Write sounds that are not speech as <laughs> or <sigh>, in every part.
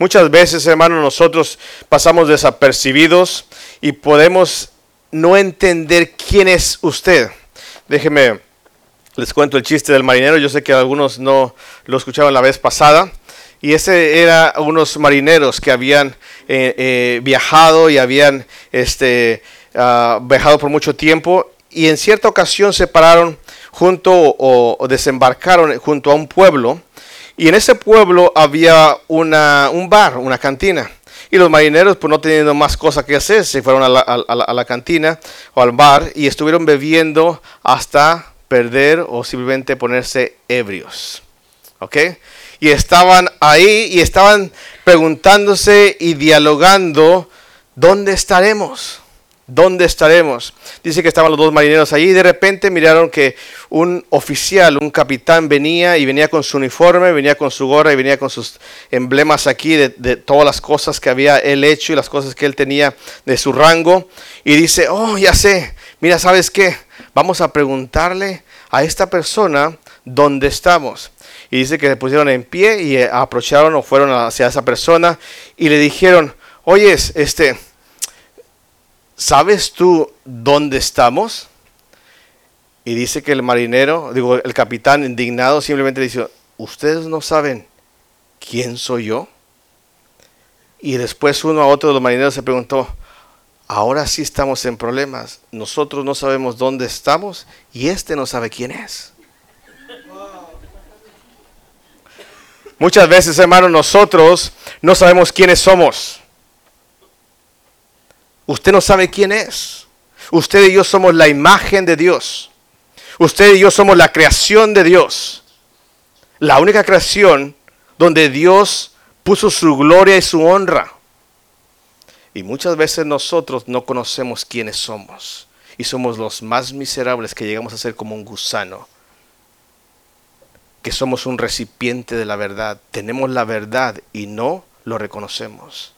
Muchas veces, hermanos, nosotros pasamos desapercibidos y podemos no entender quién es usted. Déjeme, les cuento el chiste del marinero. Yo sé que algunos no lo escuchaban la vez pasada. Y ese era unos marineros que habían eh, eh, viajado y habían este, ah, viajado por mucho tiempo y en cierta ocasión se pararon junto o, desembarcaron junto a un pueblo y en ese pueblo había una, un bar, una cantina. Y los marineros, pues no teniendo más cosa que hacer, se fueron a la, a la cantina o al bar y estuvieron bebiendo hasta perder o simplemente ponerse ebrios. ¿Ok? y estaban ahí y estaban preguntándose y dialogando, ¿dónde estaremos? ¿Dónde estaremos? Dice que estaban los dos marineros allí y de repente miraron que un oficial, un capitán venía y venía con su uniforme, venía con su gorra y venía con sus emblemas aquí de, todas las cosas que había él hecho y las cosas que él tenía de su rango. Y dice, oh, ya sé, mira, ¿sabes qué? Vamos a preguntarle a esta persona dónde estamos. Y dice que se pusieron en pie y aprocharon o fueron hacia esa persona y le dijeron, oye, este, ¿sabes tú dónde estamos? Y dice que el marinero, digo, el capitán indignado simplemente dice, ¿ustedes no saben quién soy yo? Y después uno a otro de los marineros se preguntó, ahora sí estamos en problemas, nosotros no sabemos dónde estamos y este no sabe quién es. Muchas veces, hermanos, nosotros no sabemos quiénes somos. Usted no sabe quién es. Usted y yo somos la imagen de Dios. Usted y yo somos la creación de Dios. La única creación donde Dios puso su gloria y su honra. Y muchas veces nosotros no conocemos quiénes somos. Y somos los más miserables que llegamos a ser como un gusano que somos un recipiente de la verdad. Tenemos la verdad y no lo reconocemos.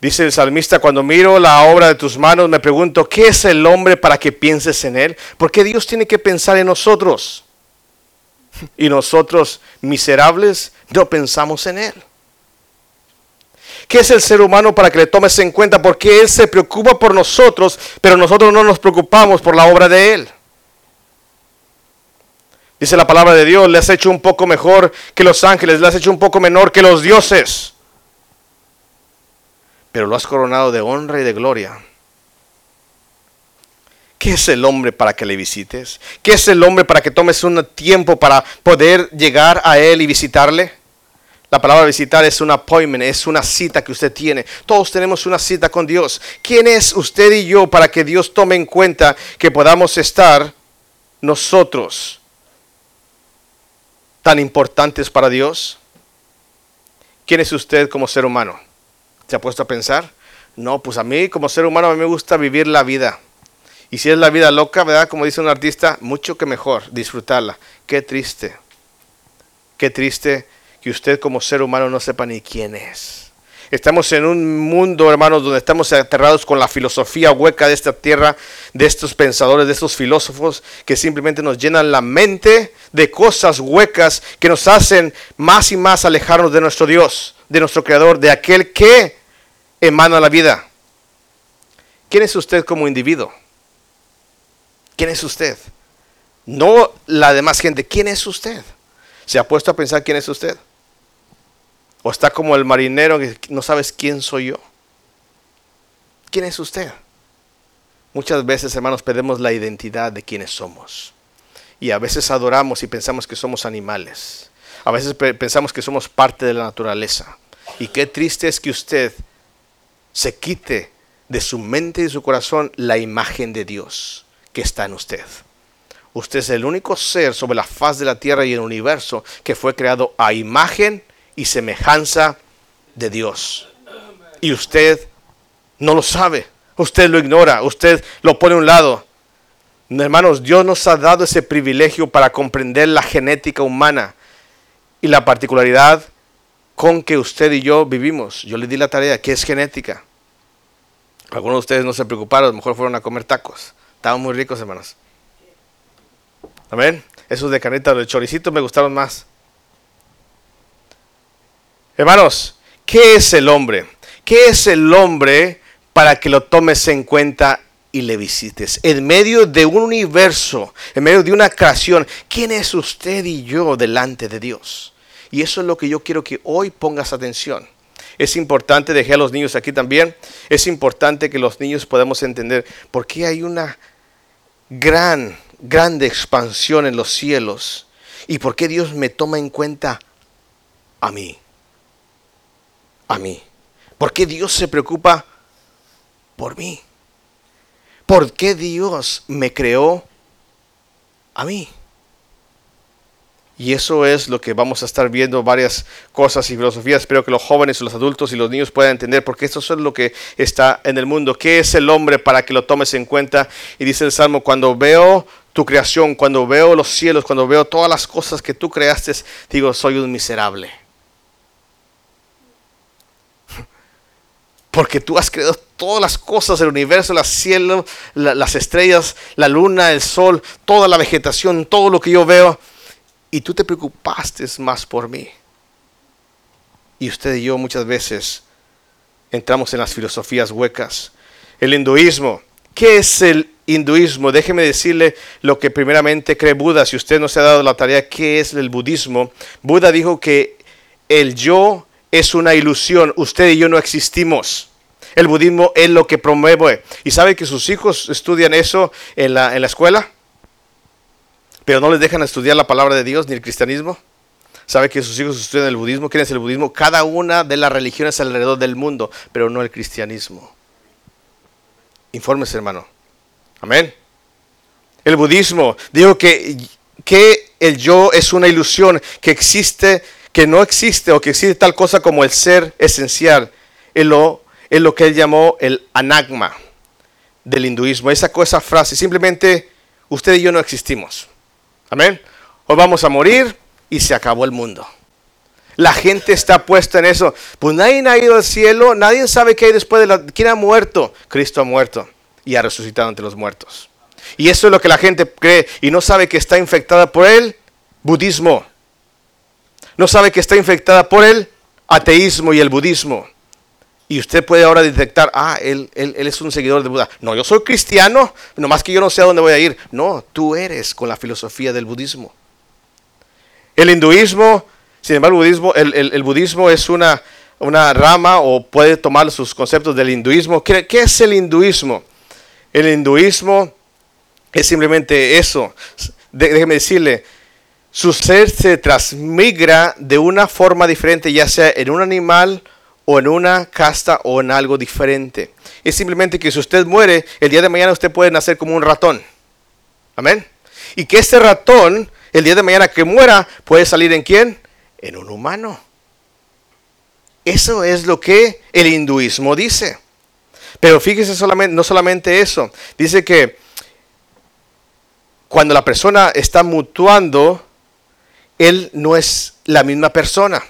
Dice el salmista, cuando miro la obra de tus manos, me pregunto, ¿qué es el hombre para que pienses en él? Porque Dios tiene que pensar en nosotros. Y nosotros, miserables, no pensamos en él. ¿Qué es el ser humano para que le tomes en cuenta? Porque Él se preocupa por nosotros, pero nosotros no nos preocupamos por la obra de Él. Dice la palabra de Dios, le has hecho un poco mejor que los ángeles, le has hecho un poco menor que los dioses. Pero lo has coronado de honra y de gloria. ¿Qué es el hombre para que le visites? ¿Qué es el hombre para que tomes un tiempo para poder llegar a él y visitarle? La palabra visitar es un appointment, es una cita que usted tiene. Todos tenemos una cita con Dios. ¿Quién es usted y yo para que Dios tome en cuenta que podamos estar nosotros tan importantes para Dios? ¿Quién es usted como ser humano? ¿Se ha puesto a pensar? No, pues a mí como ser humano a mí me gusta vivir la vida. Y si es la vida loca, ¿verdad? Como dice un artista, mucho que mejor disfrutarla. Qué triste. Qué triste que usted como ser humano no sepa ni quién es. Estamos en un mundo, hermanos, donde estamos aterrados con la filosofía hueca de esta tierra, de estos pensadores, de estos filósofos que simplemente nos llenan la mente de cosas huecas que nos hacen más y más alejarnos de nuestro Dios, de nuestro Creador, de aquel que emana la vida. ¿Quién es usted como individuo? ¿Quién es usted? No la demás gente. ¿Quién es usted? ¿Se ha puesto a pensar quién es usted? ¿O está como el marinero que no sabes quién soy yo? ¿Quién es usted? Muchas veces, hermanos, perdemos la identidad de quiénes somos. Y a veces adoramos y pensamos que somos animales. A veces pensamos que somos parte de la naturaleza. Y qué triste es que usted se quite de su mente y de su corazón la imagen de Dios que está en usted. Usted es el único ser sobre la faz de la tierra y el universo que fue creado a imagen y semejanza de Dios. Y usted no lo sabe, usted lo ignora, usted lo pone a un lado. Hermanos, Dios nos ha dado ese privilegio para comprender la genética humana y la particularidad con que usted y yo vivimos. Yo le di la tarea, ¿qué es genética? Algunos de ustedes no se preocuparon, a lo mejor fueron a comer tacos. Estaban muy ricos, hermanos. Amén. Esos de carnita, de choricito me gustaron más. Hermanos, ¿qué es el hombre? ¿Qué es el hombre para que lo tomes en cuenta y le visites? En medio de un universo, en medio de una creación, ¿quién es usted y yo delante de Dios? Y eso es lo que yo quiero que hoy pongas atención. Es importante, dejé a los niños aquí también, es importante que los niños podamos entender por qué hay una gran, grande expansión en los cielos y por qué Dios me toma en cuenta a mí. A mí. ¿Por qué Dios se preocupa por mí? ¿Por qué Dios me creó a mí? Y eso es lo que vamos a estar viendo, varias cosas y filosofías. Espero que los jóvenes, los adultos y los niños puedan entender, porque esto es lo que está en el mundo. ¿Qué es el hombre para que lo tomes en cuenta? Y dice el Salmo, cuando veo tu creación, cuando veo los cielos, cuando veo todas las cosas que tú creaste, digo, soy un miserable. <laughs> Porque tú has creado todas las cosas del universo, el cielo, las estrellas, la luna, el sol, toda la vegetación, todo lo que yo veo y tú te preocupaste más por mí. Y usted y yo muchas veces entramos en las filosofías huecas. El hinduismo. ¿Qué es el hinduismo? Déjeme decirle lo que primeramente cree Buda. Si usted no se ha dado la tarea, ¿qué es el budismo? Buda dijo que el yo es una ilusión. Usted y yo no existimos. El budismo es lo que promueve. ¿Y sabe que sus hijos estudian eso en la, en la escuela? Pero no les dejan estudiar la palabra de Dios ni el cristianismo. Sabe que sus hijos estudian el budismo. ¿Quién es el budismo? Cada una de las religiones alrededor del mundo, pero no el cristianismo. Infórmese, hermano. Amén. El budismo dijo que, que el yo es una ilusión, que existe, que no existe o que existe tal cosa como el ser esencial. Es lo, es lo que él llamó el anagma del hinduismo. Esa cosa, frase, simplemente usted y yo no existimos. Amén. Hoy vamos a morir y se acabó el mundo. La gente está puesta en eso. Pues nadie ha ido al cielo, nadie sabe qué hay después de la... ¿Quién ha muerto? Cristo ha muerto y ha resucitado entre los muertos. Y eso es lo que la gente cree y no sabe que está infectada por el budismo. No sabe que está infectada por el ateísmo y el budismo. Y usted puede ahora detectar, ah, él, él, es un seguidor de Buda. No, yo soy cristiano, nomás que yo no sé a dónde voy a ir. No, tú eres con la filosofía del budismo. El hinduismo, sin embargo, el budismo, el, budismo es una, una, rama o puede tomar sus conceptos del hinduismo. ¿Qué, ¿Qué es el hinduismo? El hinduismo es simplemente eso. Déjeme decirle, su ser se transmigra de una forma diferente, ya sea en un animal, o en una casta o en algo diferente. Es simplemente que si usted muere, el día de mañana usted puede nacer como un ratón. Amén. Y que este ratón, el día de mañana que muera, puede salir en quién? En un humano. Eso es lo que el hinduismo dice. Pero fíjese no solamente eso. Dice que cuando la persona está mutuando, él no es la misma persona.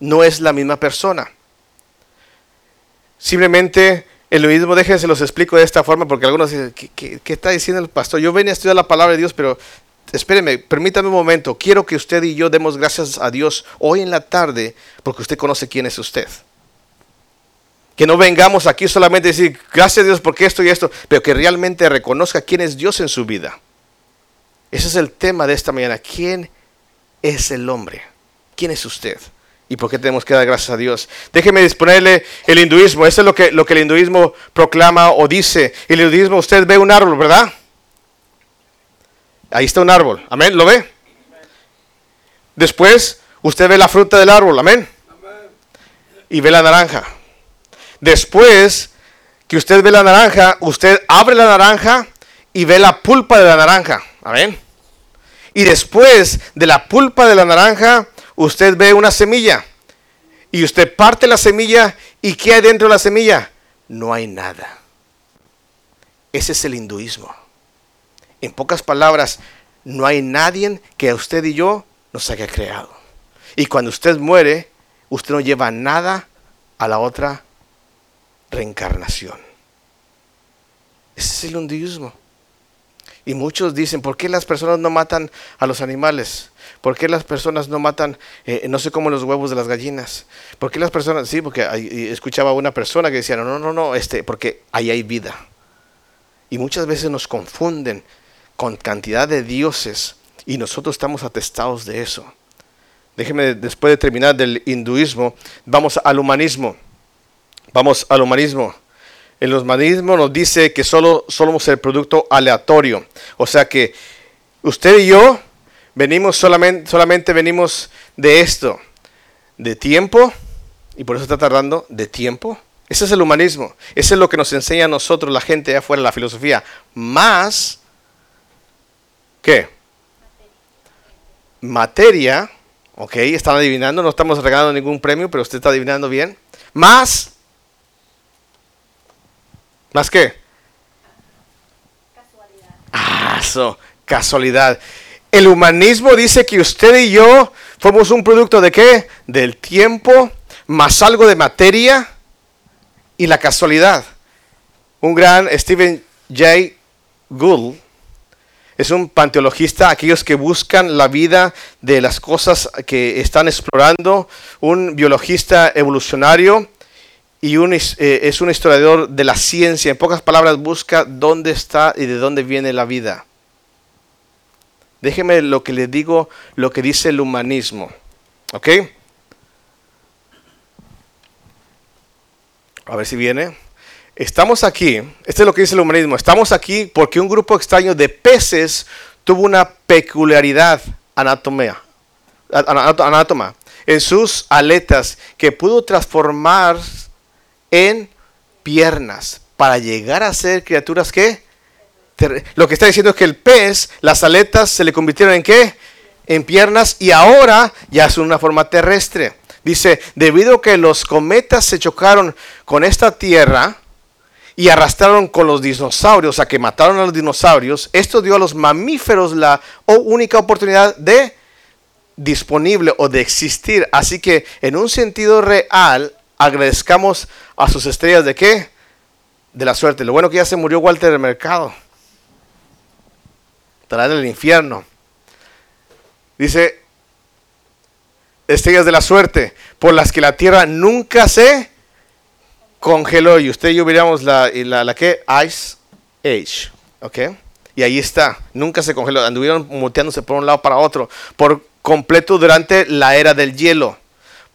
No es la misma persona. Simplemente el budismo, déjense los explico de esta forma porque algunos dicen, ¿qué, está diciendo el pastor? Yo venía a estudiar la palabra de Dios, pero espéreme, permítame un momento. Quiero que usted y yo demos gracias a Dios hoy en la tarde porque usted conoce quién es usted. Que no vengamos aquí solamente a decir, gracias a Dios porque esto y esto, pero que realmente reconozca quién es Dios en su vida. Ese es el tema de esta mañana. ¿Quién es el hombre? ¿Quién es usted? ¿Y por qué tenemos que dar gracias a Dios? Déjeme disponerle el hinduismo. Eso es lo que, lo que el hinduismo proclama o dice. El hinduismo, usted ve un árbol, ¿verdad? Ahí está un árbol. Amén. ¿Lo ve? Después, usted ve la fruta del árbol. Amén. Y ve la naranja. Después que usted ve la naranja, usted abre la naranja y ve la pulpa de la naranja. Amén. Y después de la pulpa de la naranja, usted ve una semilla y usted parte la semilla y ¿qué hay dentro de la semilla? No hay nada. Ese es el hinduismo. En pocas palabras, no hay nadie que a usted y yo nos haya creado. Y cuando usted muere, usted no lleva nada a la otra reencarnación. Ese es el hinduismo. Y muchos dicen, ¿por qué las personas no matan a los animales? ¿Por qué las personas no matan, eh, no sé cómo, los huevos de las gallinas? ¿Por qué las personas, sí, porque escuchaba a una persona que decía, no, no, no, no, este, porque ahí hay vida. Y muchas veces nos confunden con cantidad de dioses y nosotros estamos atestados de eso. Déjeme, después de terminar del hinduismo, vamos al humanismo. Vamos al humanismo. El humanismo nos dice que solo somos el producto aleatorio. O sea que usted y yo venimos solamente, solamente venimos de esto, de tiempo, y por eso está tardando, de tiempo. Ese es el humanismo. Ese es lo que nos enseña a nosotros, la gente de afuera, la filosofía. Más, ¿qué? Materia, ok, están adivinando, no estamos regalando ningún premio, pero usted está adivinando bien. Más ¿Más qué? Casualidad. Ah, eso, casualidad. El humanismo dice que usted y yo somos un producto de qué? Del tiempo, más algo de materia y la casualidad. Un gran Stephen J. Gould es un panteologista, aquellos que buscan la vida de las cosas que están explorando, un biologista evolucionario y eh, es un historiador de la ciencia. En pocas palabras, busca dónde está y de dónde viene la vida. Déjeme lo que le digo, lo que dice el humanismo. ¿Ok? A ver si viene. Estamos aquí, este es lo que dice el humanismo, estamos aquí porque un grupo extraño de peces tuvo una peculiaridad anatomía, anátoma en sus aletas que pudo transformar en piernas para llegar a ser criaturas que lo que está diciendo es que el pez, las aletas se le convirtieron en qué? En piernas y ahora ya son una forma terrestre. Dice, debido a que los cometas se chocaron con esta tierra y arrastraron con los dinosaurios, a que mataron a los dinosaurios, esto dio a los mamíferos la única oportunidad de disponible o de existir. Así que en un sentido real, agradezcamos a sus estrellas de qué? De la suerte. Lo bueno que ya se murió Walter del Mercado. Estará en el infierno. Dice, estrellas de la suerte, por las que la tierra nunca se congeló. Y usted y yo veríamos la, la, la que Ice Age. ¿Ok? Y ahí está, nunca se congeló. Anduvieron muteándose por un lado para otro, por completo durante la era del hielo.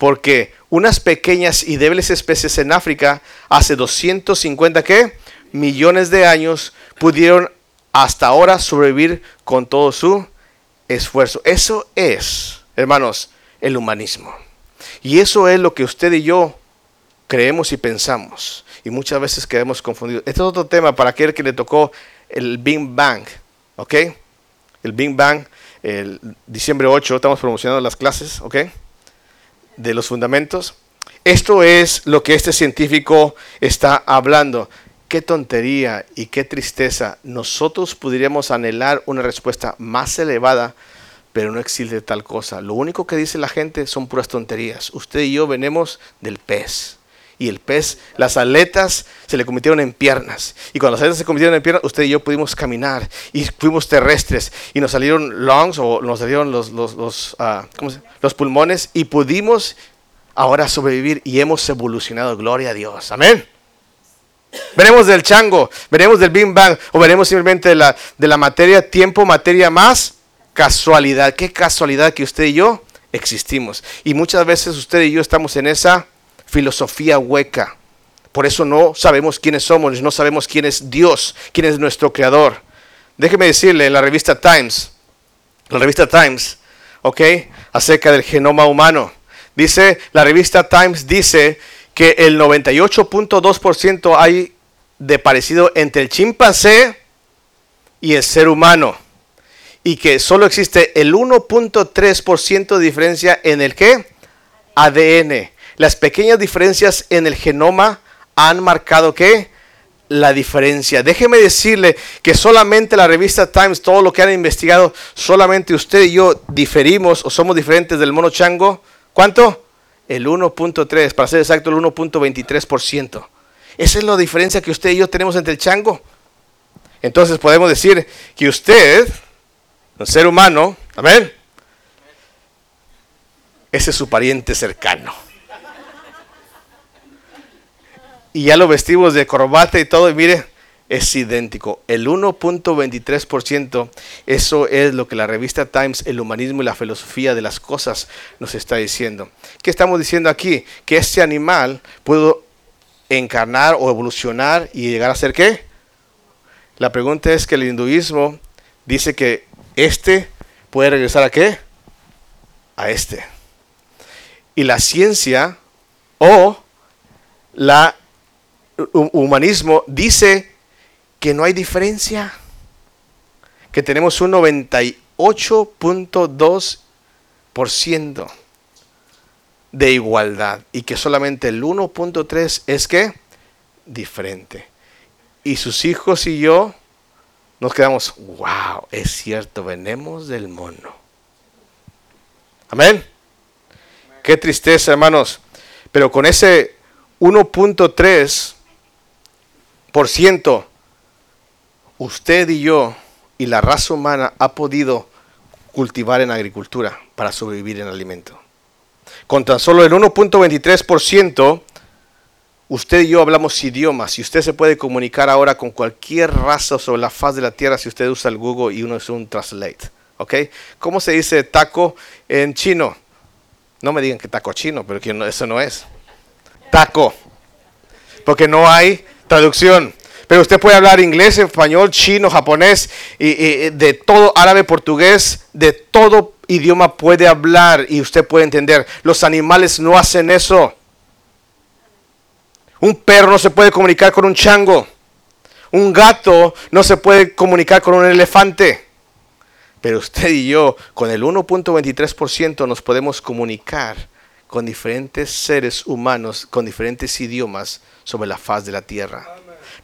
Porque unas pequeñas y débiles especies en África hace 250 ¿qué? millones de años pudieron hasta ahora sobrevivir con todo su esfuerzo. Eso es, hermanos, el humanismo. Y eso es lo que usted y yo creemos y pensamos. Y muchas veces quedamos confundidos. Este es otro tema para aquel que le tocó el Big Bang. ¿Ok? El Big Bang, el diciembre 8, estamos promocionando las clases. ¿Ok? De los fundamentos. Esto es lo que este científico está hablando. Qué tontería y qué tristeza. Nosotros podríamos anhelar una respuesta más elevada, pero no existe tal cosa. Lo único que dice la gente son puras tonterías. Usted y yo venimos del pez. Y el pez, las aletas se le convirtieron en piernas. Y cuando las aletas se convirtieron en piernas, usted y yo pudimos caminar. Y fuimos terrestres. Y nos salieron lungs o nos salieron los, los, los, ah, los pulmones. Y pudimos ahora sobrevivir. Y hemos evolucionado. Gloria a Dios. Amén. Veremos del chango, veremos del Big Bang o veremos simplemente de la, de la materia, tiempo, materia más casualidad. Qué casualidad que usted y yo existimos. Y muchas veces usted y yo estamos en esa filosofía hueca. Por eso no sabemos quiénes somos, no sabemos quién es Dios, quién es nuestro creador. Déjeme decirle en la revista Times, la revista Times, ¿ok? Acerca del genoma humano. Dice, la revista Times dice que el 98.2% hay de parecido entre el chimpancé y el ser humano. Y que solo existe el 1.3% de diferencia en el que ADN. Las pequeñas diferencias en el genoma han marcado qué? La diferencia. Déjeme decirle que solamente la revista Times, todo lo que han investigado, solamente usted y yo diferimos o somos diferentes del mono chango. ¿Cuánto? El 1.3, para ser exacto, el 1.23%. Esa es la diferencia que usted y yo tenemos entre el chango. Entonces podemos decir que usted, un ser humano, amén, ese es su pariente cercano. Y ya lo vestimos de corbata y todo, y mire, es idéntico. El 1.23%, eso es lo que la revista Times, el humanismo y la filosofía de las cosas nos está diciendo. ¿Qué estamos diciendo aquí? Que este animal pudo encarnar o evolucionar y llegar a ser qué? La pregunta es que el hinduismo dice que este puede regresar a qué? A este. Y la ciencia o la humanismo dice que no hay diferencia, que tenemos un 98.2% de igualdad y que solamente el 1.3 es que diferente. Y sus hijos y yo nos quedamos, wow, es cierto, venemos del mono. Amén. Qué tristeza, hermanos. Pero con ese 1.3%, usted y yo y la raza humana ha podido cultivar en agricultura para sobrevivir en alimento. Con tan solo el 1.23%, usted y yo hablamos idiomas y usted se puede comunicar ahora con cualquier raza sobre la faz de la tierra si usted usa el Google y uno es un translate. ¿Ok? ¿Cómo se dice taco en chino? No me digan que taco chino, pero que eso no es taco, porque no hay traducción. Pero usted puede hablar inglés, español, chino, japonés, y, de todo, árabe, portugués, de todo idioma puede hablar y usted puede entender. Los animales no hacen eso. Un perro no se puede comunicar con un chango. Un gato no se puede comunicar con un elefante. Pero usted y yo, con el 1.23% nos podemos comunicar con diferentes seres humanos, con diferentes idiomas sobre la faz de la tierra.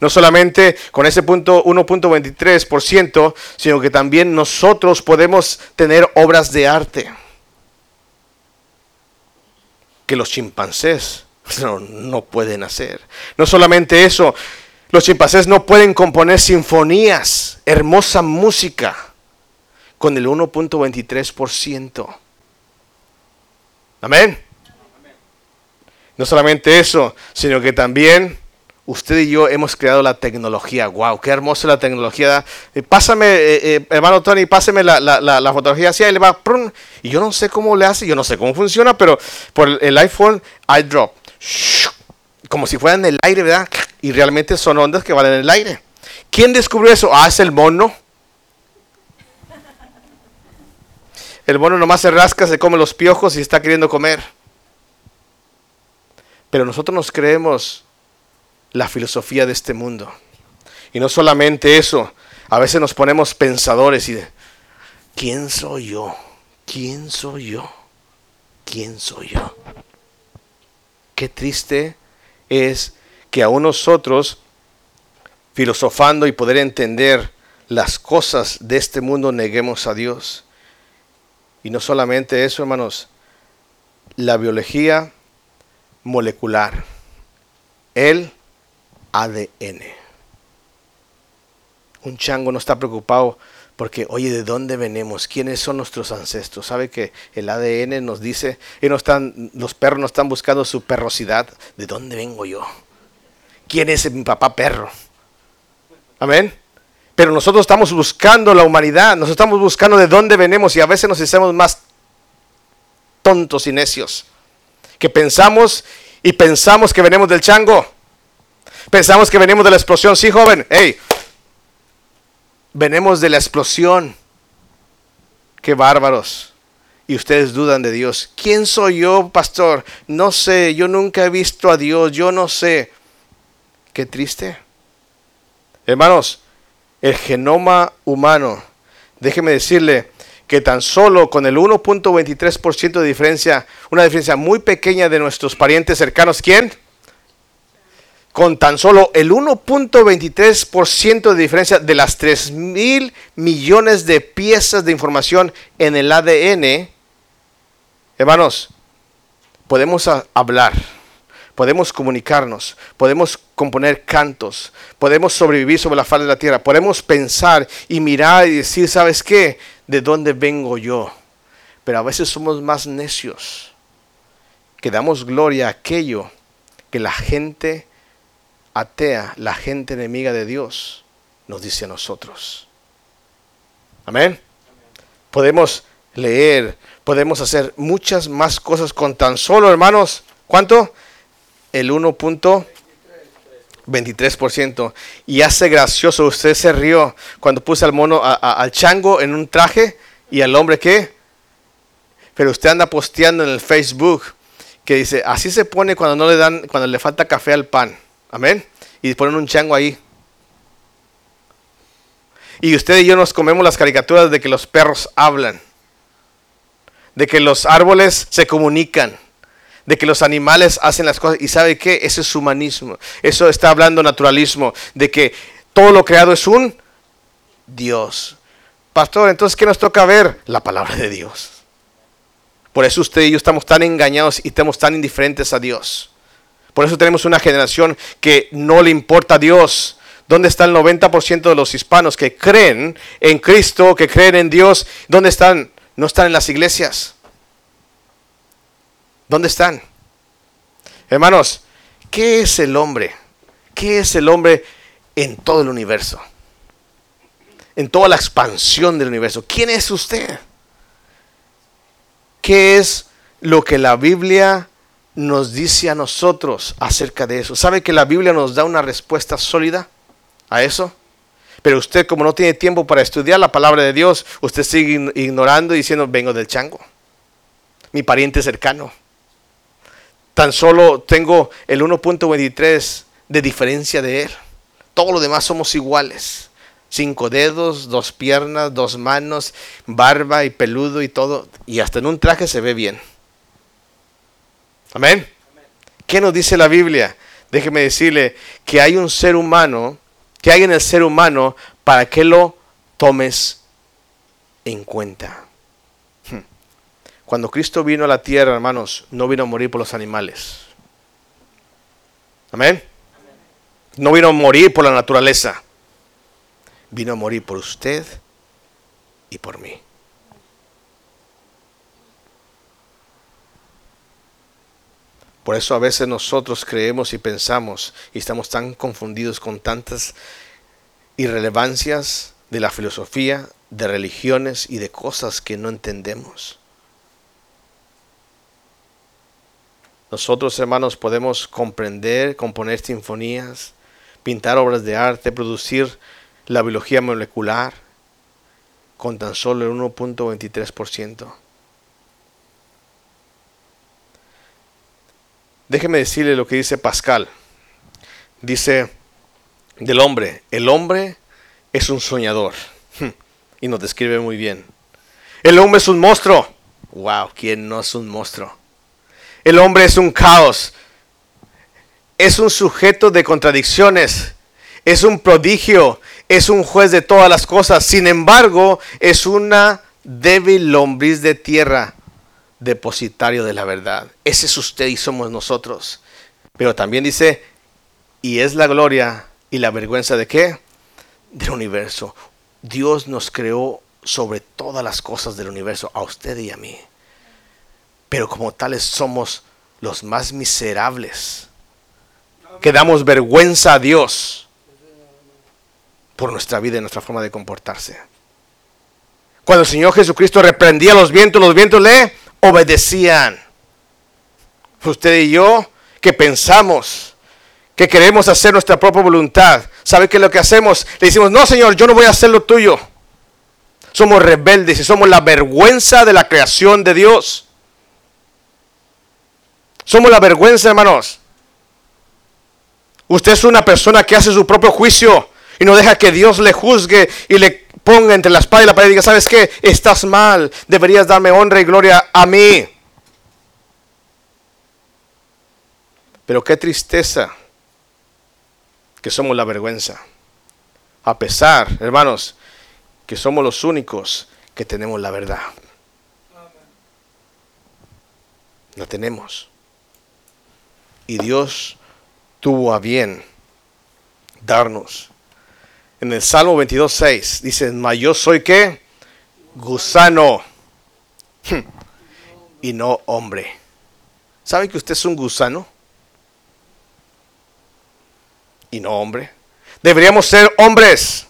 No solamente con ese punto 1.23%, sino que también nosotros podemos tener obras de arte que los chimpancés <laughs> no, no pueden hacer. No solamente eso, los chimpancés no pueden componer sinfonías, hermosa música, con el 1.23%. Amén. No solamente eso, sino que también usted y yo hemos creado la tecnología. ¡Wow! ¡Qué hermosa la tecnología! Eh, pásame, eh, eh, hermano Tony, pásame la, la, fotografía así, le va. Y yo no sé cómo le hace, yo no sé cómo funciona, pero por el iPhone, iDrop. Como si fueran en el aire, ¿verdad? Y realmente son ondas que van en el aire. ¿Quién descubrió eso? Ah, es el mono. El mono nomás se rasca, se come los piojos y está queriendo comer. Pero nosotros nos creemos la filosofía de este mundo. Y no solamente eso, a veces nos ponemos pensadores y de, ¿quién soy yo? ¿Quién soy yo? ¿Quién soy yo? Qué triste es que aún nosotros, filosofando y poder entender las cosas de este mundo, neguemos a Dios. Y no solamente eso, hermanos, la biología molecular, el ADN. Un chango no está preocupado porque, oye, ¿de dónde venimos? ¿Quiénes son nuestros ancestros? ¿Sabe que el ADN nos dice, y no están, los perros no están buscando su perrosidad? ¿De dónde vengo yo? ¿Quién es mi papá perro? Amén. Pero nosotros estamos buscando la humanidad, nosotros estamos buscando de dónde venimos y a veces nos hacemos más tontos y necios que pensamos y pensamos que venimos del chango. Pensamos que venimos de la explosión. Sí, joven, hey, venimos de la explosión. Qué bárbaros. Y ustedes dudan de Dios. ¿Quién soy yo, pastor? No sé, yo nunca he visto a Dios, yo no sé. Qué triste. Hermanos, el genoma humano, déjeme decirle, que tan solo con el 1.23% de diferencia, una diferencia muy pequeña de nuestros parientes cercanos, ¿quién? Con tan solo el 1.23% de diferencia de las 3 mil millones de piezas de información en el ADN, hermanos, podemos hablar, podemos comunicarnos, podemos componer cantos, podemos sobrevivir sobre la faz de la tierra, podemos pensar y mirar y decir, ¿sabes qué? ¿De dónde vengo yo? Pero a veces somos más necios, que damos gloria a aquello que la gente atea, la gente enemiga de Dios, nos dice a nosotros. Amén. Podemos leer, podemos hacer muchas más cosas con tan solo, hermanos, ¿cuánto? El 1.23%. Y hace gracioso, usted se rió cuando puse al mono, al chango en un traje y al hombre qué. Pero usted anda posteando en el Facebook que dice, así se pone cuando no le dan, cuando le falta café al pan. Amén. Y ponen un chango ahí. Y usted y yo nos comemos las caricaturas de que los perros hablan, de que los árboles se comunican, de que los animales hacen las cosas. ¿Y sabe qué? Eso es humanismo. Eso está hablando naturalismo, de que todo lo creado es un Dios. Pastor, entonces, ¿qué nos toca ver? La palabra de Dios. Por eso usted y yo estamos tan engañados y estamos tan indiferentes a Dios. Por eso tenemos una generación que no le importa a Dios ¿Dónde está el 90% de los hispanos que creen en Cristo, que creen en Dios? ¿Dónde están? No están en las iglesias. ¿Dónde están? Hermanos, ¿qué es el hombre? ¿Qué es el hombre en todo el universo? En toda la expansión del universo. ¿Quién es usted? ¿Qué es lo que la Biblia nos dice a nosotros acerca de eso? ¿Sabe que la Biblia nos da una respuesta sólida? a eso. Pero usted como no tiene tiempo para estudiar la palabra de Dios, usted sigue ignorando y diciendo, vengo del chango, mi pariente cercano. Tan solo tengo el 1.23 de diferencia de él. Todo lo demás somos iguales. Cinco dedos, dos piernas, dos manos, barba y peludo y todo. Y hasta en un traje se ve bien. Amén. ¿Qué nos dice la Biblia? Déjeme decirle que hay un ser humano que hay en el ser humano para que lo tomes en cuenta. Cuando Cristo vino a la tierra, hermanos, no vino a morir por los animales. Amén. No vino a morir por la naturaleza. Vino a morir por usted y por mí. Por eso a veces nosotros creemos y pensamos y estamos tan confundidos con tantas irrelevancias de la filosofía, de religiones y de cosas que no entendemos. Nosotros, hermanos, podemos comprender, componer sinfonías, pintar obras de arte, producir la biología molecular con tan solo el 1.23%. Déjeme decirle lo que dice Pascal. Dice del hombre, el hombre es un soñador. <laughs> Y nos describe muy bien. El hombre es un monstruo. Wow, ¿quién no es un monstruo? El hombre es un caos. Es un sujeto de contradicciones. Es un prodigio. Es un juez de todas las cosas. Sin embargo, es una débil lombriz de tierra depositario de la verdad. Ese es usted y somos nosotros. Pero también dice, y es la gloria y la vergüenza de qué? Del universo. Dios nos creó sobre todas las cosas del universo, a usted y a mí. Pero como tales somos los más miserables, que damos vergüenza a Dios por nuestra vida y nuestra forma de comportarse. Cuando el Señor Jesucristo reprendía los vientos, los vientos le obedecían. Usted y yo que pensamos que queremos hacer nuestra propia voluntad, ¿sabe qué es lo que hacemos? Le decimos, no Señor, yo no voy a hacer lo tuyo. Somos rebeldes y somos la vergüenza de la creación de Dios. Somos la vergüenza, hermanos. Usted es una persona que hace su propio juicio y no deja que Dios le juzgue y le ponga entre la espada y la pared y diga, ¿sabes qué? Estás mal, deberías darme honra y gloria a mí. Pero qué tristeza que somos la vergüenza. A pesar, hermanos, que somos los únicos que tenemos la verdad. La tenemos. Y Dios tuvo a bien darnos. En el Salmo 22, 6 dice, mas yo soy qué? Gusano y no hombre. ¿Sabe que usted es un gusano? Y no hombre. Deberíamos ser hombres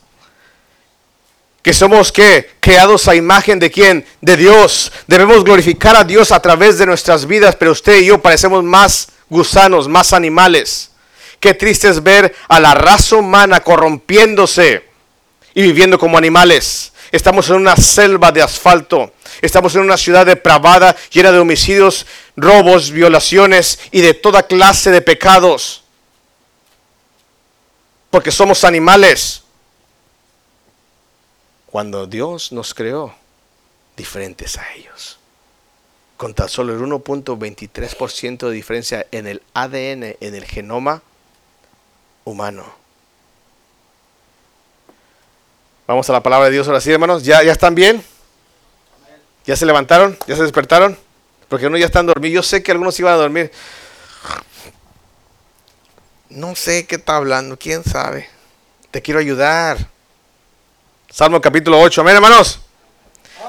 que somos que creados a imagen de quién? De Dios. Debemos glorificar a Dios a través de nuestras vidas, pero usted y yo parecemos más gusanos, más animales. Qué triste es ver a la raza humana corrompiéndose y viviendo como animales. Estamos en una selva de asfalto. Estamos en una ciudad depravada, llena de homicidios, robos, violaciones y de toda clase de pecados. Porque somos animales cuando Dios nos creó diferentes a ellos. Con tan solo el 1.23% de diferencia en el ADN, en el genoma humano. Vamos a la palabra de Dios ahora sí, hermanos. ¿Ya, ya están bien? ¿Ya se levantaron? ¿Ya se despertaron? Porque uno ya están dormidos. Yo sé que algunos iban a dormir. No sé qué está hablando, quién sabe. Te quiero ayudar. Salmo capítulo 8. Amén, hermanos.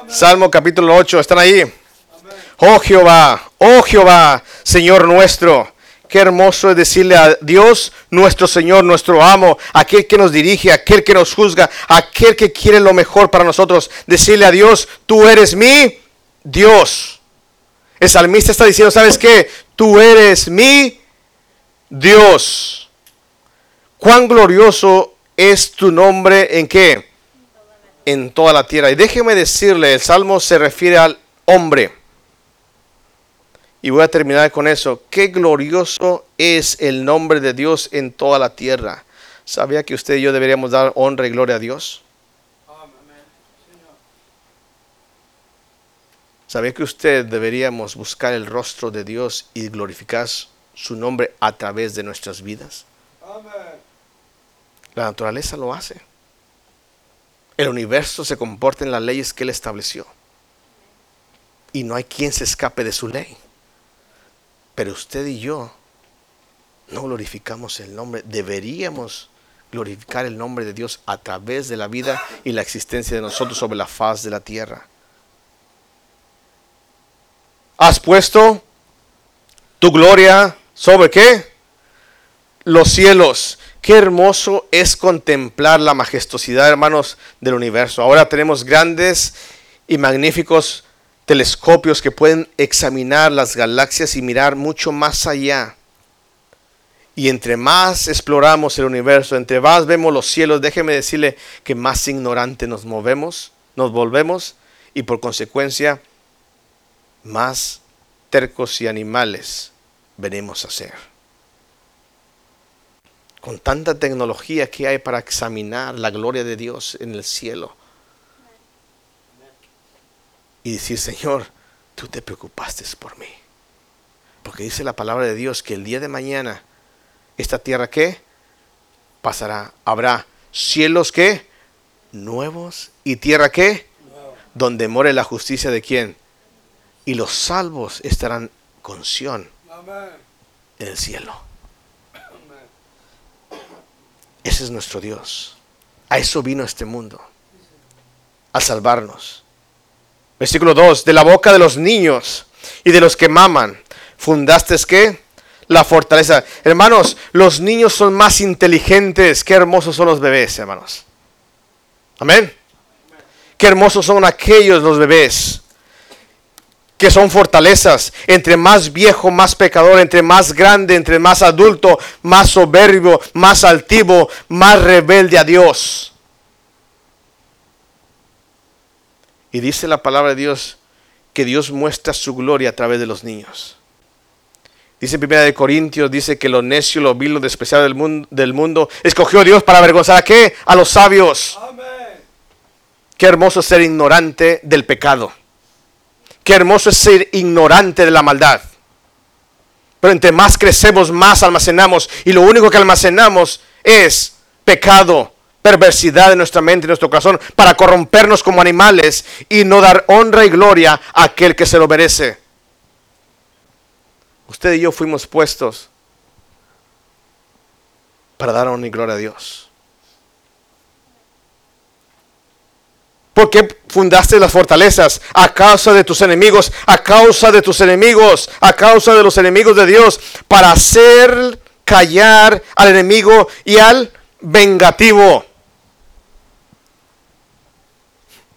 Salmo capítulo 8. ¿Están ahí? Oh Jehová, oh Jehová, Señor nuestro. Qué hermoso es decirle a Dios, nuestro Señor, nuestro amo, aquel que nos dirige, aquel que nos juzga, aquel que quiere lo mejor para nosotros. Decirle a Dios, tú eres mi Dios. El salmista está diciendo, ¿sabes qué? Tú eres mi Dios. Cuán glorioso es tu nombre en qué? en toda la tierra. Y déjeme decirle, el salmo se refiere al hombre. Y voy a terminar con eso. Qué glorioso es el nombre de Dios en toda la tierra. ¿Sabía que usted y yo deberíamos dar honra y gloria a Dios? ¿Sabía que usted deberíamos buscar el rostro de Dios y glorificar su nombre a través de nuestras vidas? La naturaleza lo hace. El universo se comporta en las leyes que Él estableció. Y no hay quien se escape de su ley. Pero usted y yo no glorificamos el nombre. Deberíamos glorificar el nombre de Dios a través de la vida y la existencia de nosotros sobre la faz de la tierra. Has puesto tu gloria sobre qué? Los cielos. Qué hermoso es contemplar la majestuosidad, hermanos, del universo. Ahora tenemos grandes y magníficos telescopios que pueden examinar las galaxias y mirar mucho más allá. Y entre más exploramos el universo, entre más vemos los cielos, déjeme decirle que más ignorante nos movemos, nos volvemos y por consecuencia más tercos y animales venimos a ser con tanta tecnología que hay para examinar la gloria de Dios en el cielo. Y decir, Señor, tú te preocupaste por mí. Porque dice la palabra de Dios que el día de mañana, esta tierra que pasará, habrá cielos que nuevos y tierra que donde more la justicia de quién. Y los salvos estarán con Sión en el cielo. Ese es nuestro Dios. A eso vino este mundo. A salvarnos. Versículo 2. De la boca de los niños y de los que maman, fundaste que la fortaleza. Hermanos, los niños son más inteligentes. Qué hermosos son los bebés, hermanos. Amén. Qué hermosos son aquellos los bebés que son fortalezas. Entre más viejo, más pecador, entre más grande, entre más adulto, más soberbio, más altivo, más rebelde a Dios. Y dice la palabra de Dios que Dios muestra su gloria a través de los niños. Dice en Primera de Corintios, dice que lo necio, lo vil, lo despreciado del mundo, del mundo, escogió Dios para avergonzar a qué? A los sabios. Qué hermoso ser ignorante del pecado. Qué hermoso es ser ignorante de la maldad. Pero entre más crecemos, más almacenamos. Y lo único que almacenamos es pecado, perversidad en nuestra mente, en nuestro corazón, para corrompernos como animales y no dar honra y gloria a aquel que se lo merece. Usted y yo fuimos puestos para dar honor y gloria a Dios. ¿Por qué fundaste las fortalezas? A causa de tus enemigos, a causa de tus enemigos, a causa de los enemigos de Dios, para hacer callar al enemigo y al vengativo.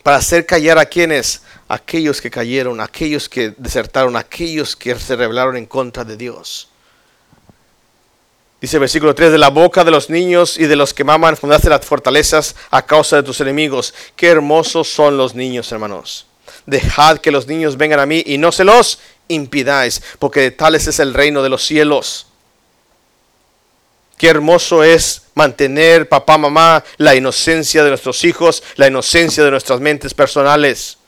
Para hacer callar a quienes, aquellos que cayeron, aquellos que desertaron, aquellos que se rebelaron en contra de Dios. Dice el versículo 3, de la boca de los niños y de los que maman fundaste las fortalezas a causa de tus enemigos. Qué hermosos son los niños, hermanos. Dejad que los niños vengan a mí y no se los impidáis, porque de tales es el reino de los cielos. Qué hermoso es mantener, papá, mamá, la inocencia de nuestros hijos, la inocencia de nuestras mentes personales.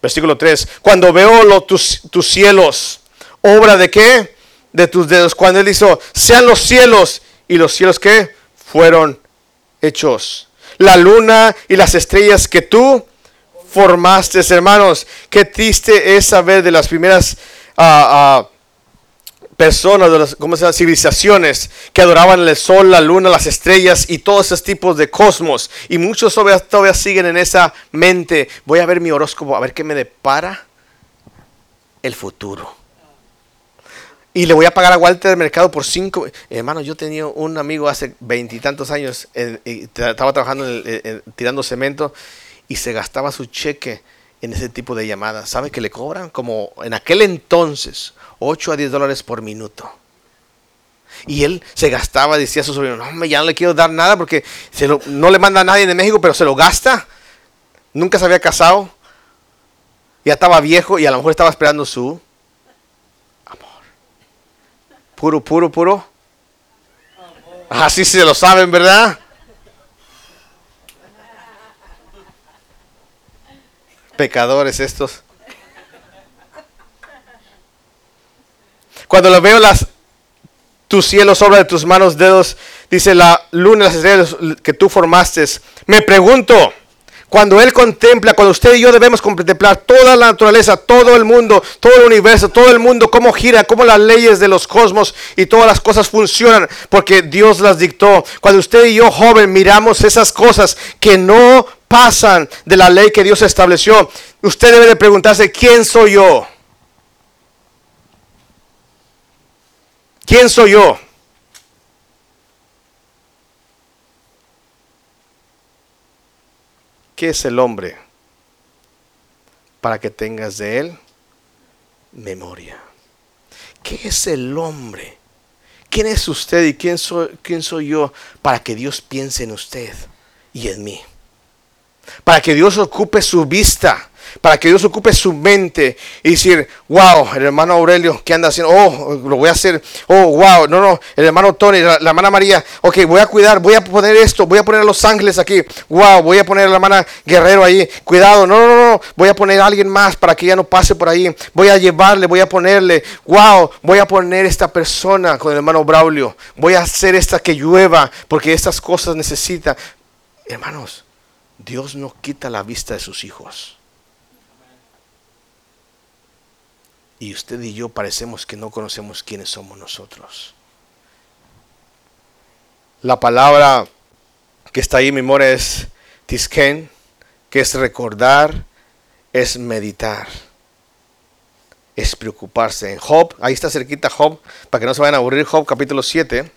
Versículo 3, cuando veo tus, tus cielos, obra de qué? de tus dedos. Cuando Él hizo, sean los cielos. ¿Y los cielos que Fueron hechos. La luna y las estrellas que tú formaste, hermanos. Qué triste es saber de las primeras ah, personas, de las ¿cómo se civilizaciones que adoraban el sol, la luna, las estrellas y todos esos tipos de cosmos. Y muchos todavía, todavía siguen en esa mente. Voy a ver mi horóscopo, a ver qué me depara el futuro. Y le voy a pagar a Walter del mercado por cinco. Hermano, yo tenía un amigo hace veintitantos años, estaba trabajando tirando cemento y se gastaba su cheque en ese tipo de llamadas. ¿Sabe que le cobran? Como en aquel entonces, 8 a 10 dólares por minuto. Y él se gastaba, decía a su sobrino, no, ya no le quiero dar nada porque se no le manda a nadie de México, pero se lo gasta. Nunca se había casado. Ya estaba viejo y a lo mejor estaba esperando su Puro, puro, puro. Así se lo saben, ¿verdad? Pecadores estos. Cuando lo veo las tus cielos obra de tus manos dedos, dice la luna, las estrellas que tú formaste. Me pregunto, cuando Él contempla, cuando usted y yo debemos contemplar toda la naturaleza, todo el mundo, todo el universo, todo el mundo, cómo gira, cómo las leyes de los cosmos y todas las cosas funcionan, porque Dios las dictó. Cuando usted y yo, joven, miramos esas cosas que no pasan de la ley que Dios estableció, usted debe de preguntarse, ¿quién soy yo? ¿Quién soy yo? ¿Qué es el hombre? Para que tengas de él memoria. ¿Qué es el hombre? ¿Quién es usted y quién soy, quién soy yo para que Dios piense en usted y en mí? Para que Dios ocupe su vista para que Dios ocupe su mente y decir, wow, el hermano Aurelio, ¿qué anda haciendo? Oh, lo voy a hacer. Oh, wow, no, no, el hermano Tony, la, hermana María, ok, voy a cuidar, voy a poner esto, voy a poner a los ángeles aquí. Wow, voy a poner a la hermana Guerrero ahí. Cuidado, no, no, no, voy a poner a alguien más para que ella no pase por ahí. Voy a llevarle, voy a ponerle, wow, voy a poner esta persona con el hermano Braulio. Voy a hacer esta que llueva porque estas cosas necesita. Hermanos, Dios no quita la vista de sus hijos. Y usted y yo parecemos que no conocemos quiénes somos nosotros. La palabra que está ahí en memoria es tisken, que es recordar, es meditar, es preocuparse. En Job, ahí está cerquita Job, para que no se vayan a aburrir, Job capítulo 7.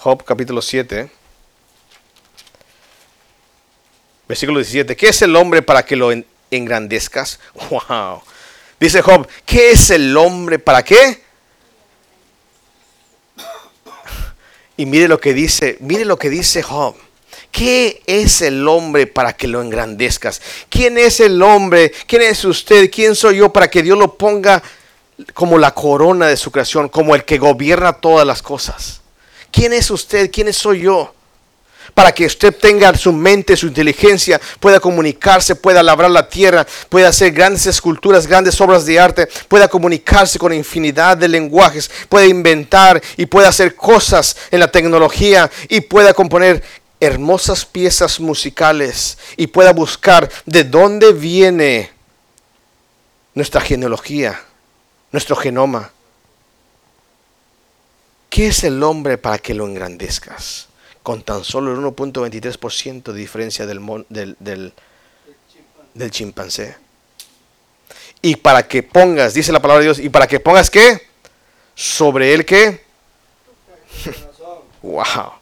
Job capítulo 7. Versículo 17. ¿Qué es el hombre para que lo engrandezcas? <laughs> Wow. Dice Job, ¿qué es el hombre para qué? Y mire lo que dice, mire lo que dice Job. ¿Qué es el hombre para que lo engrandezcas? ¿Quién es el hombre? ¿Quién es usted? ¿Quién soy yo para que Dios lo ponga como la corona de su creación, como el que gobierna todas las cosas? ¿Quién es usted? ¿Quién soy yo? Para que usted tenga su mente, su inteligencia, pueda comunicarse, pueda labrar la tierra, pueda hacer grandes esculturas, grandes obras de arte, pueda comunicarse con infinidad de lenguajes, pueda inventar y pueda hacer cosas en la tecnología y pueda componer hermosas piezas musicales y pueda buscar de dónde viene nuestra genealogía nuestro genoma. ¿Qué es el hombre para que lo engrandezcas? Con tan solo el 1.23% de diferencia del, del, del, del chimpancé. Y para que pongas, dice la palabra de Dios, y para que pongas qué? Sobre él qué? <laughs> wow.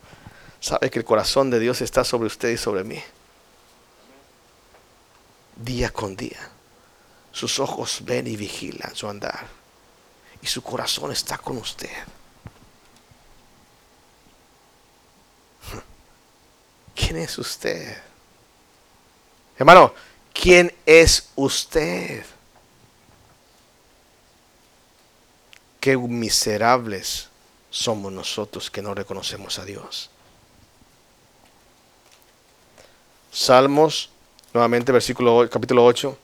Sabe que el corazón de Dios está sobre usted y sobre mí. Día con día. Sus ojos ven y vigilan su andar. Y su corazón está con usted. ¿Quién es usted? Hermano, ¿quién es usted? Qué miserables somos nosotros que no reconocemos a Dios. Salmos, nuevamente versículo capítulo 8.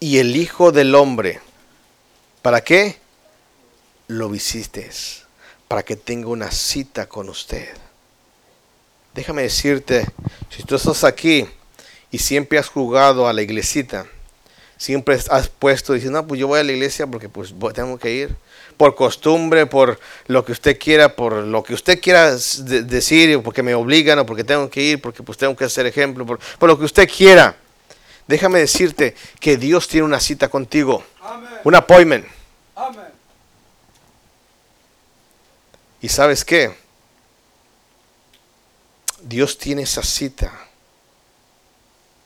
Y el Hijo del Hombre, ¿para qué? Lo visites, para que tenga una cita con usted. Déjame decirte, si tú estás aquí y siempre has jugado a la iglesita, siempre has puesto diciendo, no, pues yo voy a la iglesia porque pues tengo que ir, por costumbre, por lo que usted quiera, por lo que usted quiera decir, porque me obligan o porque tengo que ir, porque pues tengo que hacer ejemplo, por, lo que usted quiera. Déjame decirte que Dios tiene una cita contigo, un appointment. ¿Y sabes qué? Dios tiene esa cita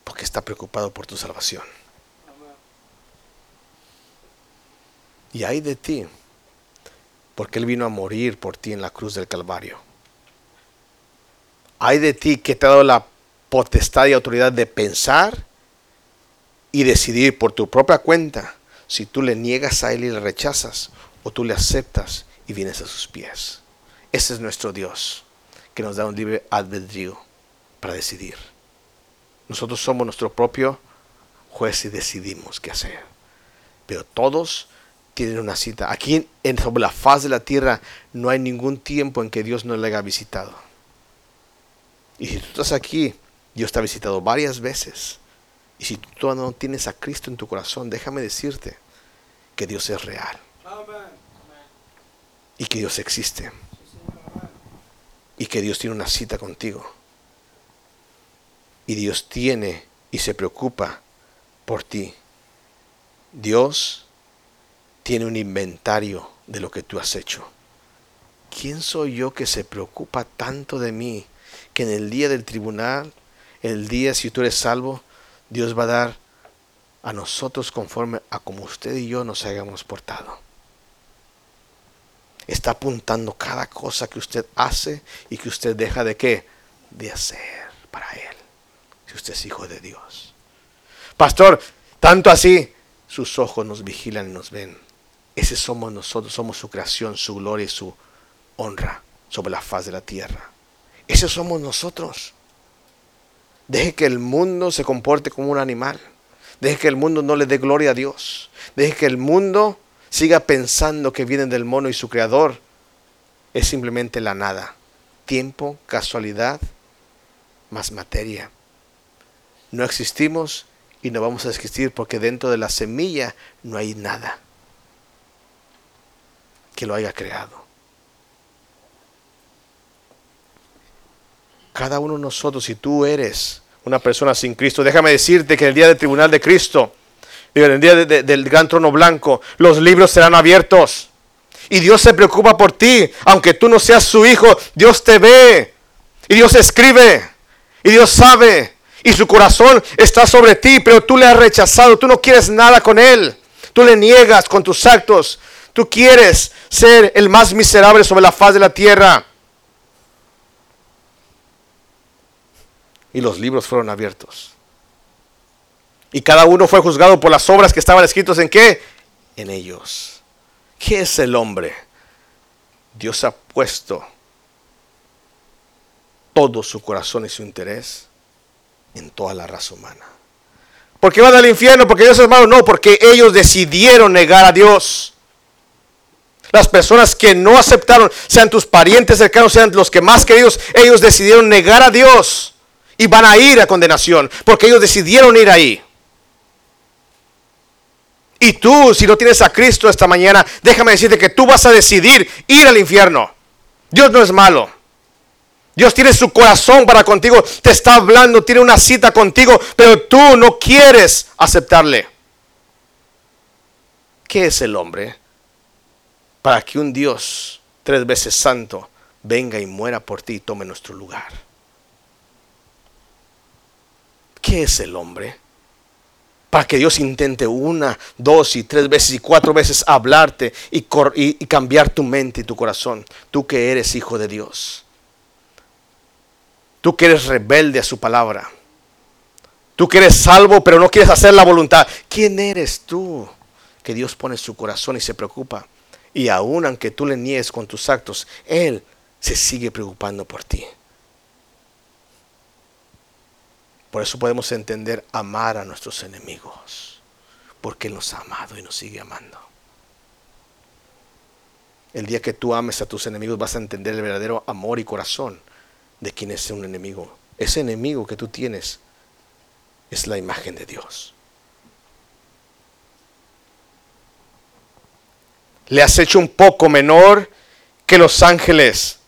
porque está preocupado por tu salvación. Y hay de ti porque Él vino a morir por ti en la cruz del Calvario. Hay de ti que te ha dado la potestad y autoridad de pensar y decidir por tu propia cuenta si tú le niegas a Él y le rechazas o tú le aceptas y vienes a sus pies. Ese es nuestro Dios, que nos da un libre albedrío para decidir. Nosotros somos nuestro propio juez y decidimos qué hacer. Pero todos tienen una cita. Aquí en, sobre la faz de la tierra no hay ningún tiempo en que Dios no le haya visitado. Y si tú estás aquí, Dios te ha visitado varias veces. Y si tú no tienes a Cristo en tu corazón, déjame decirte que Dios es real. Y que Dios existe. Y que Dios tiene una cita contigo. Y Dios tiene y se preocupa por ti. Dios tiene un inventario de lo que tú has hecho. ¿Quién soy yo que se preocupa tanto de mí que en el día del tribunal, el día si tú eres salvo, Dios va a dar a nosotros conforme a como usted y yo nos hayamos portado? Está apuntando cada cosa que usted hace y que usted deja de qué? De hacer para Él. Si usted es hijo de Dios. Pastor, tanto así, sus ojos nos vigilan y nos ven. Ese somos nosotros, somos su creación, su gloria y su honra sobre la faz de la tierra. Ese somos nosotros. Deje que el mundo se comporte como un animal. Deje que el mundo no le dé gloria a Dios. Deje que el mundo siga pensando que viene del mono y su creador es simplemente la nada. Tiempo, casualidad, más materia. No existimos y no vamos a existir porque dentro de la semilla no hay nada que lo haya creado. Cada uno de nosotros, si tú eres una persona sin Cristo, déjame decirte que el día del tribunal de Cristo, en el día del gran trono blanco, los libros serán abiertos. Y Dios se preocupa por ti, aunque tú no seas su hijo, Dios te ve. Y Dios escribe. Y Dios sabe. Y su corazón está sobre ti, pero tú le has rechazado. Tú no quieres nada con Él. Tú le niegas con tus actos. Tú quieres ser el más miserable sobre la faz de la tierra. Y los libros fueron abiertos. Y cada uno fue juzgado por las obras que estaban escritas en qué? En ellos. ¿Qué es el hombre? Dios ha puesto todo su corazón y su interés en toda la raza humana. ¿Por qué van al infierno? Porque Dios es malo. No, porque ellos decidieron negar a Dios. Las personas que no aceptaron, sean tus parientes cercanos, sean los que más queridos, ellos decidieron negar a Dios y van a ir a condenación, porque ellos decidieron ir ahí. Y tú, si no tienes a Cristo esta mañana, déjame decirte que tú vas a decidir ir al infierno. Dios no es malo. Dios tiene su corazón para contigo, te está hablando, tiene una cita contigo, pero tú no quieres aceptarle. ¿Qué es el hombre? Para que un Dios tres veces santo venga y muera por ti y tome nuestro lugar. ¿Qué es el hombre? Para que Dios intente una, dos y tres veces y cuatro veces hablarte y, cambiar tu mente y tu corazón. Tú que eres hijo de Dios. Tú que eres rebelde a su palabra. Tú que eres salvo pero no quieres hacer la voluntad. ¿Quién eres tú que Dios pone su corazón y se preocupa? Y aun aunque tú le niegues con tus actos, Él se sigue preocupando por ti. Por eso podemos entender amar a nuestros enemigos, porque Él nos ha amado y nos sigue amando. El día que tú ames a tus enemigos vas a entender el verdadero amor y corazón de quien es un enemigo. Ese enemigo que tú tienes es la imagen de Dios. Le has hecho un poco menor que los ángeles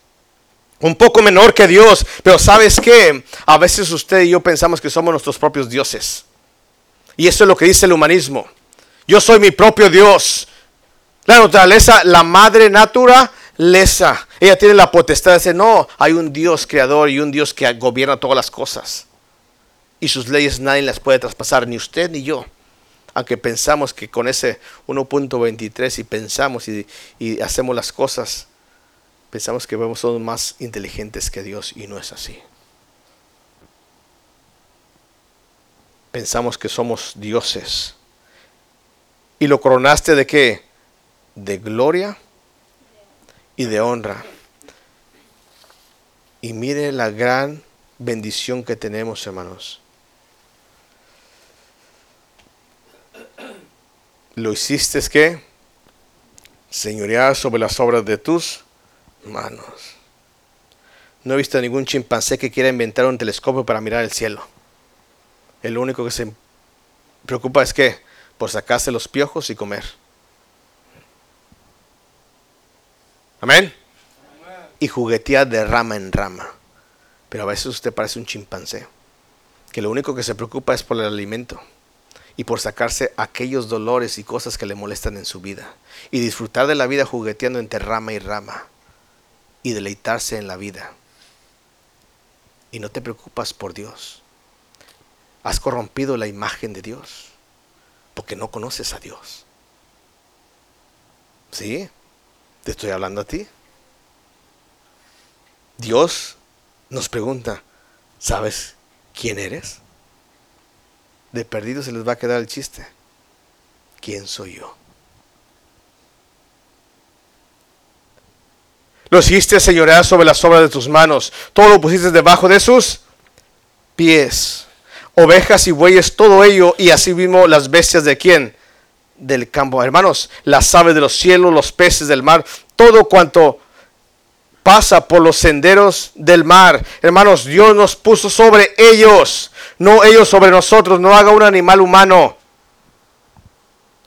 un poco menor que Dios. Pero sabes qué? A veces usted y yo pensamos que somos nuestros propios dioses. Y eso es lo que dice el humanismo. Yo soy mi propio Dios. La naturaleza, la madre naturaleza. Ella tiene la potestad de decir, no, hay un Dios creador y un Dios que gobierna todas las cosas. Y sus leyes nadie las puede traspasar, ni usted ni yo. Aunque pensamos que con ese 1.23 y pensamos y, y hacemos las cosas Pensamos que somos más inteligentes que Dios y no es así. Pensamos que somos dioses. ¿Y lo coronaste de qué? De gloria y de honra. Y mire la gran bendición que tenemos, hermanos. Lo hiciste que señorear sobre las obras de tus Manos. No he visto ningún chimpancé que quiera inventar un telescopio para mirar el cielo. El único que se preocupa es que por sacarse los piojos y comer. Amén. Y juguetear de rama en rama. Pero a veces usted parece un chimpancé, que lo único que se preocupa es por el alimento y por sacarse aquellos dolores y cosas que le molestan en su vida. Y disfrutar de la vida jugueteando entre rama y rama y deleitarse en la vida. Y no te preocupas por Dios. Has corrompido la imagen de Dios porque no conoces a Dios. ¿Sí? Te estoy hablando a ti. Dios nos pregunta, ¿sabes quién eres? De perdido se les va a quedar el chiste. ¿Quién soy yo? Lo hiciste señorear sobre las obras de tus manos. Todo lo pusiste debajo de sus pies. Ovejas y bueyes, todo ello. Y así mismo las bestias de quién? Del campo. Hermanos, las aves de los cielos, los peces del mar. Todo cuanto pasa por los senderos del mar. Hermanos, Dios nos puso sobre ellos. No ellos sobre nosotros. No haga un animal humano.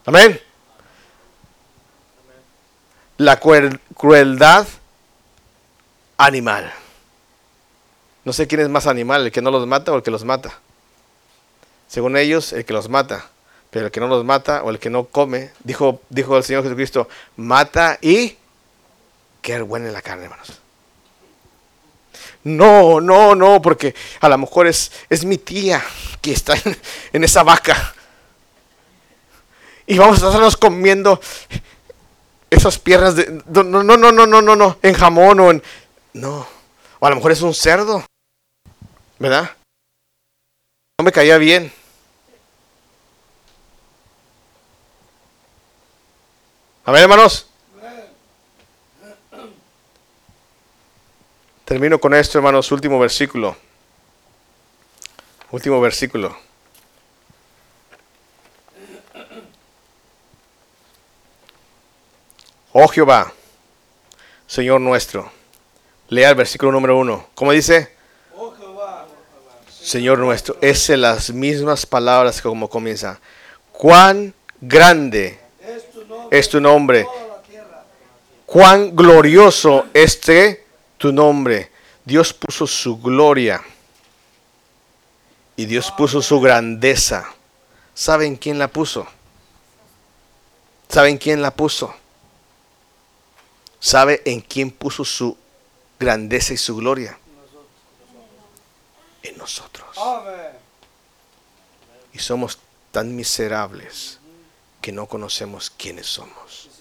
Amén. La crueldad animal. No sé quién es más animal, el que no los mata o el que los mata. Según ellos, el que los mata. Pero el que no los mata o el que no come, dijo, dijo el Señor Jesucristo, mata y qué buena en la carne, hermanos. No, no, no, porque a lo mejor es, es mi tía que está en, esa vaca. Y vamos a estarnos comiendo esas piernas de... No, no, no, no, no, no, no, en jamón o en... No. O a lo mejor es un cerdo. ¿Verdad? No me caía bien. A ver, hermanos. Termino con esto, hermanos. Último versículo. Último versículo. Oh Jehová, Señor nuestro Lea el versículo número uno. ¿Cómo dice? Señor nuestro, es las mismas palabras que como comienza. Cuán grande es tu nombre en. Cuán glorioso este tu nombre. Dios puso su gloria y Dios puso su grandeza. ¿Saben quién la puso? ¿Saben quién la puso? ¿Sabe en quién puso su grandeza y su gloria? En nosotros. Y somos tan miserables que no conocemos quiénes somos.